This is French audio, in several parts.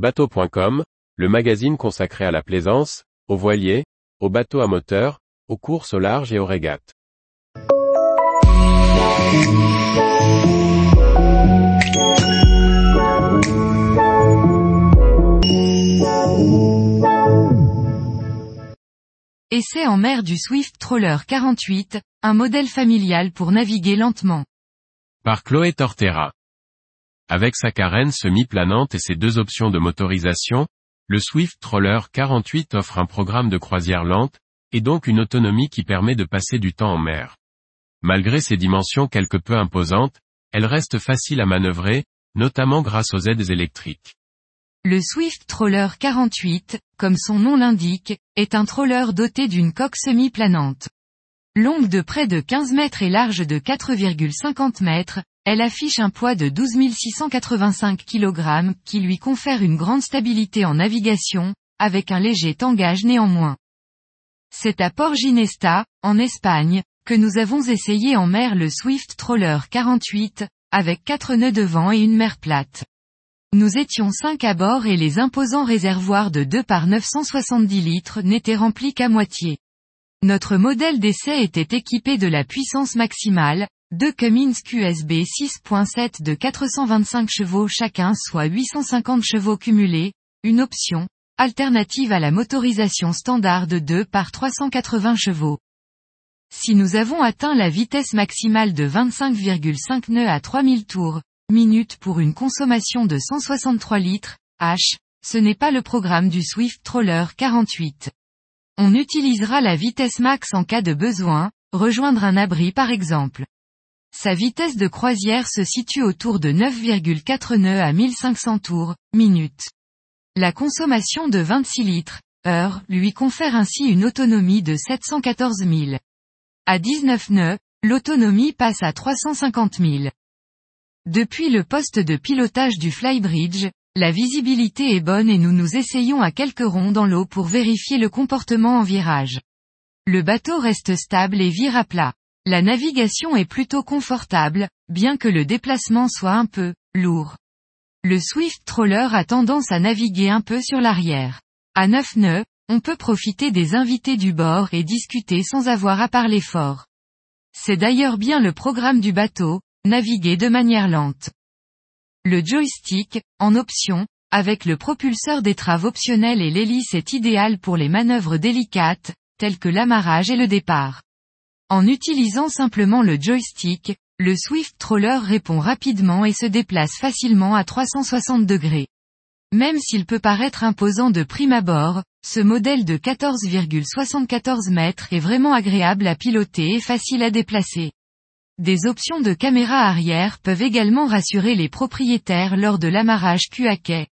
Bateau.com, le magazine consacré à la plaisance, aux voiliers, aux bateaux à moteur, aux courses au large et aux régates. Essai en mer du Swift Troller 48, un modèle familial pour naviguer lentement. Par Chloé Tortera. Avec sa carène semi-planante et ses deux options de motorisation, le Swift Troller 48 offre un programme de croisière lente, et donc une autonomie qui permet de passer du temps en mer. Malgré ses dimensions quelque peu imposantes, elle reste facile à manœuvrer, notamment grâce aux aides électriques. Le Swift Troller 48, comme son nom l'indique, est un troller doté d'une coque semi-planante. Longue de près de 15 mètres et large de 4,50 mètres, elle affiche un poids de 12 685 kg qui lui confère une grande stabilité en navigation, avec un léger tangage néanmoins. C'est à Port Ginesta, en Espagne, que nous avons essayé en mer le Swift Troller 48, avec quatre nœuds de vent et une mer plate. Nous étions cinq à bord et les imposants réservoirs de 2 par 970 litres n'étaient remplis qu'à moitié. Notre modèle d'essai était équipé de la puissance maximale, deux Cummins QSB 6.7 de 425 chevaux chacun soit 850 chevaux cumulés, une option, alternative à la motorisation standard de 2 par 380 chevaux. Si nous avons atteint la vitesse maximale de 25,5 nœuds à 3000 tours, minutes pour une consommation de 163 litres, H, ce n'est pas le programme du Swift Troller 48. On utilisera la vitesse max en cas de besoin, rejoindre un abri par exemple. Sa vitesse de croisière se situe autour de 9,4 nœuds à 1500 tours, minutes. La consommation de 26 litres, heure, lui confère ainsi une autonomie de 714 000. À 19 nœuds, l'autonomie passe à 350 000. Depuis le poste de pilotage du flybridge, la visibilité est bonne et nous nous essayons à quelques ronds dans l'eau pour vérifier le comportement en virage. Le bateau reste stable et vire à plat. La navigation est plutôt confortable, bien que le déplacement soit un peu lourd. Le Swift Troller a tendance à naviguer un peu sur l'arrière. À 9 nœuds, on peut profiter des invités du bord et discuter sans avoir à parler fort. C'est d'ailleurs bien le programme du bateau, naviguer de manière lente. Le joystick, en option, avec le propulseur d'étrave optionnel et l'hélice est idéal pour les manœuvres délicates, telles que l'amarrage et le départ. En utilisant simplement le joystick, le Swift Troller répond rapidement et se déplace facilement à 360 degrés. Même s'il peut paraître imposant de prime abord, ce modèle de 14,74 mètres est vraiment agréable à piloter et facile à déplacer. Des options de caméra arrière peuvent également rassurer les propriétaires lors de l'amarrage cul à quai.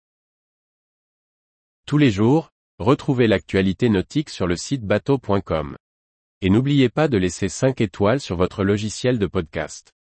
Tous les jours, retrouvez l'actualité nautique sur le site bateau.com. Et n'oubliez pas de laisser 5 étoiles sur votre logiciel de podcast.